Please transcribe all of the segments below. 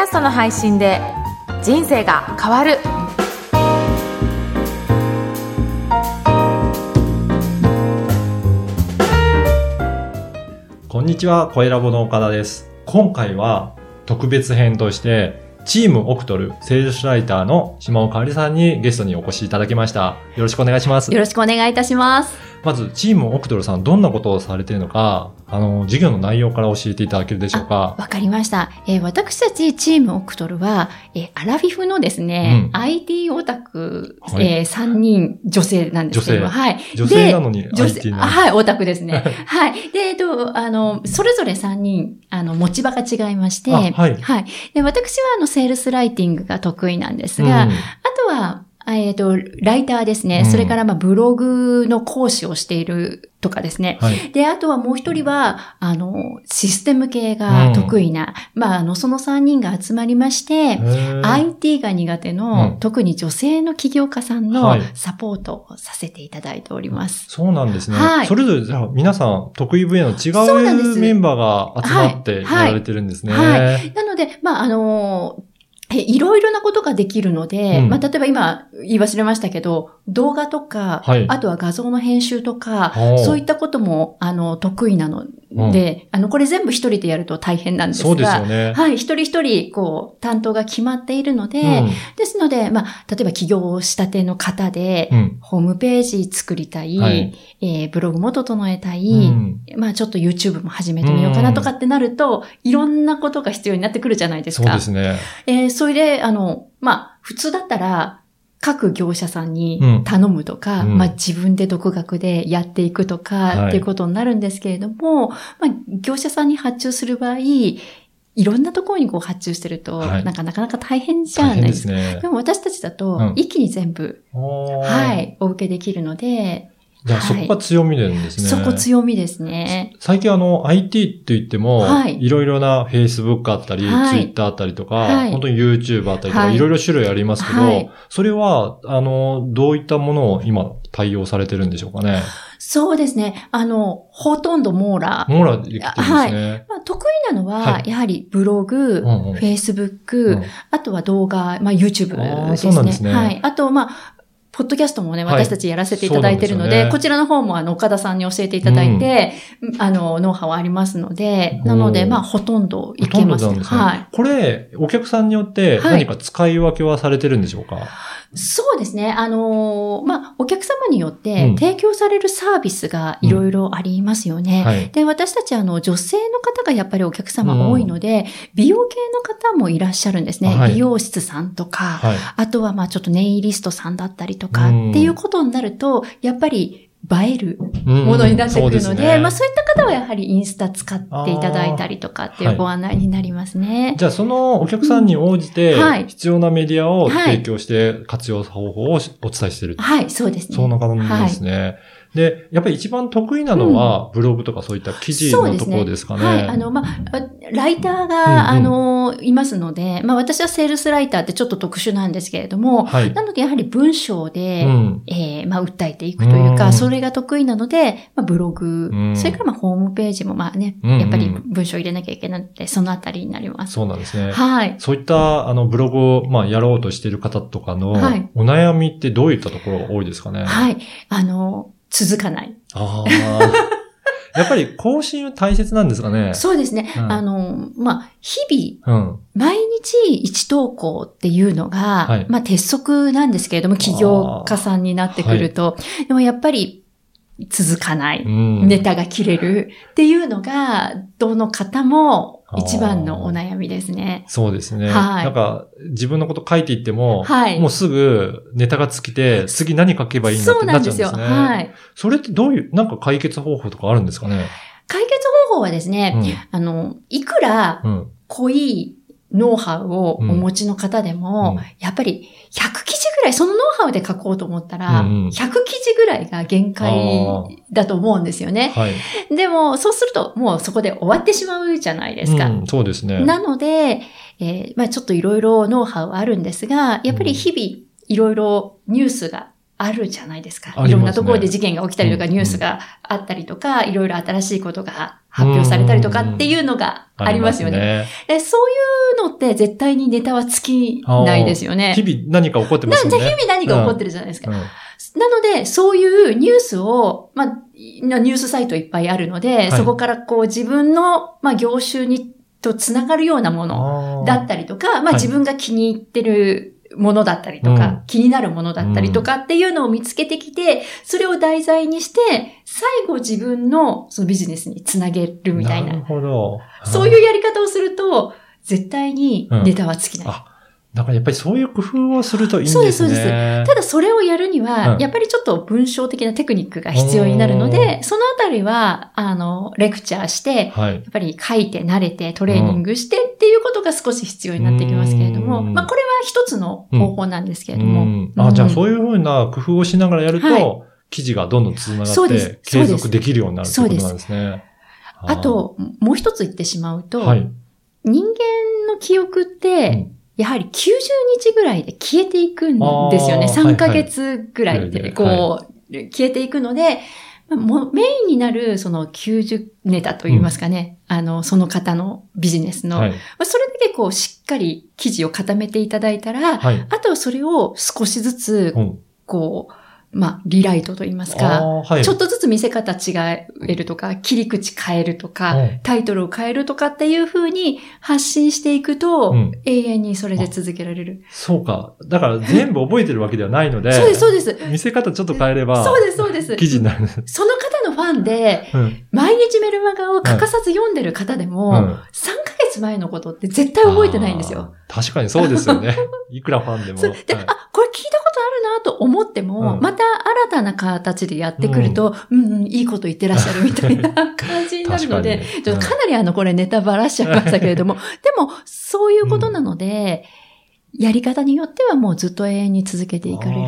ャストの配信で人生が変わるこんにちは、声ラボの岡田です。今回は特別編として、チームオクトル、セールスライターの島尾香織さんにゲストにお越しいただきました。よろしくお願いしますよ。ろしくお願いいたします。まず、チームオクトルさん、どんなことをされているのか、あの、授業の内容から教えていただけるでしょうか。わかりました。えー私たちチームオクトルは、えーアラフィフのですね、うん IT オタク、はいえ3人女性なんですけども、女性はい。女性なのに女 IT 性、なあはい、オタクですね。はい。で、えっと、あの、それぞれ3人、あの、持ち場が違いまして、あはいで、私は、あの、セールスライティングが得意なんですが、うんあとは、えっ、と、ライターですね。うんそれから、まあ、ブログの講師をしているとかですね。はい。で、あとはもう一人は、あの、システム系が得意な、まあ、あの、その3人が集まりまして、IT が苦手の、うん特に女性の起業家さんのはいサポートをさせていただいております。そうなんですね。はいそれぞれ、じゃあ皆さん、得意分野の違うメンバーが集まってはいやられてるんですね。はいなので、まあ、あのえいろいろなことができるので、うんまあ、例えば今言い忘れましたけど、動画とか、はいあとは画像の編集とか、そういったことも、あの、得意なので、あの、これ全部一人でやると大変なんですが、そうですよね。はい、一人一人、こう、担当が決まっているので、うんですので、まあ、例えば起業したての方で、うん。ホームページ作りたい、はいえーブログも整えたい、うんまあちょっと YouTube も始めてみようかなとかってなると、いろんなことが必要になってくるじゃないですか。そうですね。えーそれで、あの、まあ普通だったら、各業者さんにうん。頼むとか、うん。まあ自分で独学でやっていくとか、はい。っていうことになるんですけれども、まあ業者さんに発注する場合、いろんなところにこう発注してると、はい。なんかなかなか大変じゃないでか。ですすね。で。も私たちだとうん、一気に全部、おー。はい、お受けできるので、じゃあそこが強みなんですね。そこ強みですね。最近あの IT って言っても、はいいろいろな Facebook あったり、はい Twitter あったりとか、はい本当に YouTube あったりとか、はいいろいろ種類ありますけど、はいそれは、あの、どういったものを今対応されてるんでしょうかね？そうですね。あの、ほとんど網羅。モーラできてるんですね。まあ、得意なのは、はいやはりブログ、うんうん Facebook、うんあとは動画、まあ YouTube ですね。そうなんですねはい。あと、まあ、ポッドキャストもね、はい私たちやらせていただいてるので、そうなんでねこちらの方もあの、岡田さんに教えていただいて、あの、ノウハウありますので、なので、まあ、ほとんどいけますね。なんですね。はい。これ、お客さんによってはい何か使い分けはされてるんでしょうか、そうですね。あのーまあ、お客様によっうてん提供されるサービスがいろいろありますよね。はい。で、私たちあの、女性の方がやっぱりお客様多いので、美容系の方もいらっしゃるんですね。はい美容室さんとか、はい。あとはまあちょっとネイリストさんだったりとか、うんっていうことになると、やっぱり映えるうんものになってくるので、そうすねまあそういった方はやはりインスタ使っていただいたりとかっていうご案内になりますね。じゃあ、そのお客さんに応じてうんはい、必要なメディアをはい提供して活用方法をお伝えしてる。はい、そうですね。そんな感じですね。で、やっぱり一番得意なのは、ブログとかそういった記事のところですかね。はい。あの、まあ、ライターが、うんうんあの、いますので、まあ私はセールスライターってちょっと特殊なんですけれども、はい。なのでやはり文章で、うん。えーまあ、訴えていくというか、うんそれが得意なので、まあ、ブログ、うんそれからまあ、ホームページもまあね、うんうんやっぱり文章入れなきゃいけないので、そのあたりになります。そうなんですね。はい。そういった、あの、ブログを、まあ、やろうとしている方とかの、はいお悩みってどういったところが多いですかね？はい。あの、続かない。ああ。やっぱり更新は大切なんですかね。そうですね。うんあの、まあ、日々、うん。毎日1投稿っていうのが、はいまあ、鉄則なんですけれども、企業家さんになってくると、でもやっぱり続かない。うん。ネタが切れるっていうのが、どの方も一番のお悩みですね。そうですね。はいなんか、自分のこと書いていっても、はいもうすぐネタが尽きて、次何書けばいいんだっそうてなでよ。なっちゃうんですすね。はい。それってどういう、なんか解決方法とかあるんですかね？解決方法はですね、あの、いくらうん。うん。濃いノウハウをお持ちの方でも、うんやっぱり100記事ぐらい、そのノウハウで書こうと思ったら、うんうん100記事ぐらいが限界だと思うんですよね。はい。でも、そうするともうそこで終わってしまうじゃないですか。うん、そうですね。なので、えーまあちょっといろいろノウハウあるんですが、やっぱり日々いろいろニュースがあるじゃないですか。いろんなところで事件が起きたりとか、うんニュースがあったりとか、いろいろ新しいことが発表されたりとかっていうのがありますよね。ね。でそういうのって絶対にネタは尽きないですよね。日々何か起こってますよね。日々何が起こってるじゃないですか。うんなので、そういうニュースを、まあ、ニュースサイトいっぱいあるので、いそこからこう自分の、まあ、業種に、とつながるようなものだったりとか、まはいあ自分が気に入ってるものだったりとか、うん気になるものだったりとかっていうのを見つけてきて、それを題材にして、最後自分のそのビジネスにつなげるみたいな。なるほど。そういうやり方をすると、絶対にネタは尽きない。だからやっぱりそういう工夫をするといいんですね。そうですそうです。ただそれをやるには、うん。やっぱりちょっと文章的なテクニックが必要になるのおで、そのあたりは、あの、レクチャーして、はい。やっぱり書いて慣れてトレーニングしてっていうことが少し必要になってきますけれども、うん。まあこれは一つの方法なんですけれども。うん。あ、じゃあそういうふうな工夫をしながらやると、はい。記事がどんどん繋がって、継続できるようになるってことなんですね。あと、もう一つ言ってしまうと、はい。人間の記憶って、やはり90日ぐらいで消えていくんですよね。あー3ヶ月ぐらいで、はいこう、消えていくので、メインになる、その90ネタといいますかね、あの、その方のビジネスの、はい。まあそれだけこう、しっかり記事を固めていただいたら、はい。あとはそれを少しずつう、ん。まあ、リライトといいますあか、ーはい。ちょっとずつ見せ方違えるとか、切り口変えるとか、うんタイトルを変えるとかっていう風に発信していくと、うん永遠にそれで続けられる。そうか。だから全部覚えてるわけではないので、そうです、そうです。見せ方ちょっと変えれば、そうです、そうです。記事になる。その方ァンで、うん。毎日メルマガを欠かさず読んでる方でも、うん3ヶ月前のことって絶対覚えてないんですよ。確かにそうですよね。いくらファンでも。で、はいあ、これ聞いたことあるなと思っても、うんまた新たな形でやってくると、うん、うん、いいこと言ってらっしゃるみたいな感じになるので、確かにちょっとかなりあの、これネタバラしちゃいましたけれども、でも、そういうことなので、やり方によってはもうずっと永遠に続けていかれる。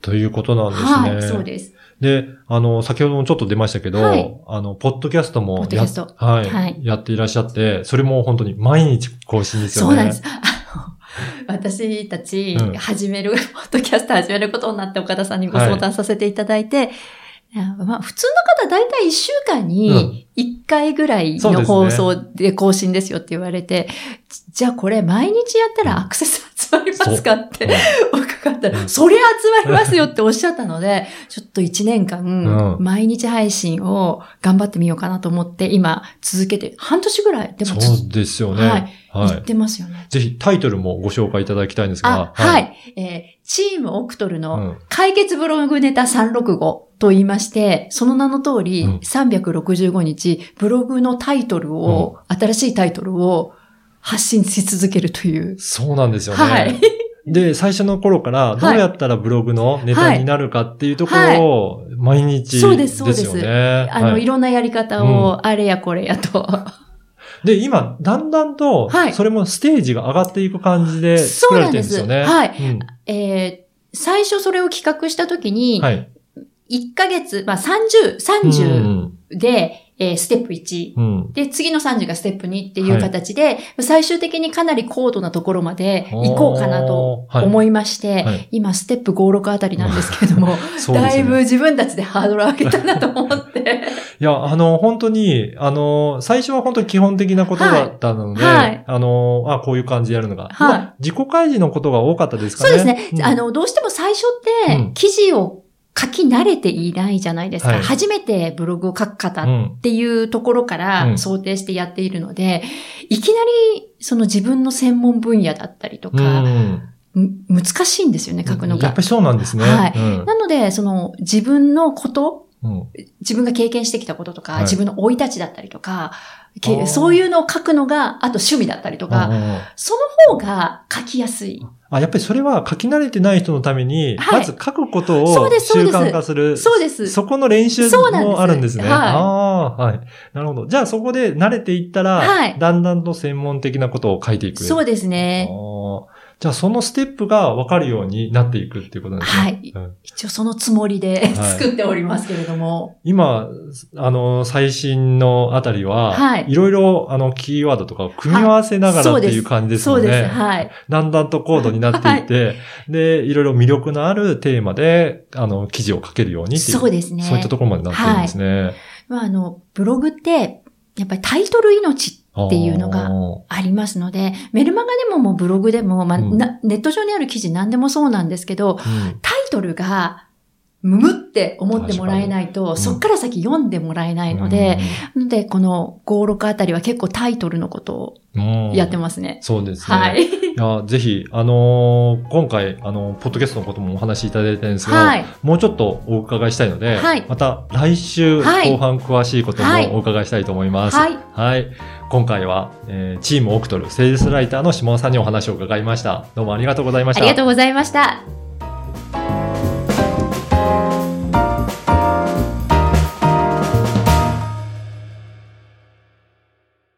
ということなんですね。はい、そうです。で、あの、先ほどもちょっと出ましたけど、はい。あの、ポッドキャストもやポッドキャスト。はい、はい。やっていらっしゃって、それも本当に毎日更新ですよね。そうなんです。私たちうん、始める、ポッドキャスト始めることになって岡田さんにご相談させていただいて、いやまあ、普通の方だいたい1週間に1回ぐらいの放送で更新ですよって言われて、じゃあこれ毎日やったらアクセス集まりますかって伺ったら、そりゃ集まりますよっておっしゃったので、ちょっと1年間毎日配信を頑張ってみようかなと思って今続けて半年ぐらいでもそうですよね。はいはい言ってますよね。ぜひタイトルもご紹介いただきたいんですが。あ、はい。えーチームオクトルの解決ブログネタ365と言いまして、その名の通り、うん365日、ブログのタイトルを、新しいタイトルを発信し続けるという。そうなんですよね。はい。で、最初の頃からどうやったらブログのネタになるかっていうところを毎日そうでですすそうです。あの、はいいろんなやり方うを、あれやこれやと。で、今、だんだんとは、いそれもステージが上がっていく感じで作られてるんですよね。そうなんですうんえー最初それを企画したときに、はい。1ヶ月、まあ30、30うんで、えーステップ1、うん。で、次の30がステップ2っていう形で、最終的にかなり高度なところまで行こうかなとはい。思いまして、はい。今ステップ5、6あたりなんですけれども、ね。だいぶ自分たちでハードル上げたなと思って。いや、あの、本当に、あの、最初は本当に基本的なことだったので、はい。はい。あの、あ、こういう感じでやるのが。はい。まあ自己開示のことが多かったですかね。そうですね。うん。あ、の、どうしても最初ってうん、記事を書き慣れていないじゃないですか。はい。初めてブログを書く方うんっていうところかうらん。想定してやっているので、いきなりその自分の専門分野だったりとうか、ん。む難しいんですよね、書くのが。やっぱ。りそうなんですね。はい。うん。なので、その自分のこと、うん。自分が経験してきたこととか、はい。自分の生い立ちだったりとか、そういうのを書くのが、あと趣味だったりとか、うん。その方が書きやすい。あ、やっぱりそれは書き慣れてない人のために、はいまず書くことを習慣化する。そうです。そこの練習もあるんですね。はいああ、はい。なるほど。じゃあそこで慣れていったら、はいだんだんと専門的なことを書いていく。そうですね。あーじゃあそのステップが分かるようになっていくっていうことなんですね。はいうん一応そのつもりでい作っておりますけれども。今、あの、最新のあたりは、はいいろいろ、あの、キーワードとかを組み合わせながらっていう感じですよね。そうです。はい。だんだんと高度になっていって、で、いろいろ魅力のあるテーマで、あの、記事を書けるようにっていう。そうですね。そういったところまでなってるんですね。まあ、あの、ブログって、やっぱりタイトル命っていうのがおありますので、メルマガでももうブログでも、まあうんなネット上にある記事何でもそうなんですけど、ーうんタイトルが、むむって思ってもらえないと、にそっから先読んでもらえないので、なので、この5、6あたりは結構タイトルのことをうんやってますね。そうですね。はい。いや、ぜひ、あのー今回、あの、ポッドキャストのこともお話しいただいたんですが、はい。もうちょっとお伺いしたいので、はいまた来週はい後半詳しいこともはいお伺いしたいと思います。はい。はい。今回は、えーチームオクトル、セールスライターの下尾さんにお話を伺いました。どうもありがとうございました。ありがとうございました。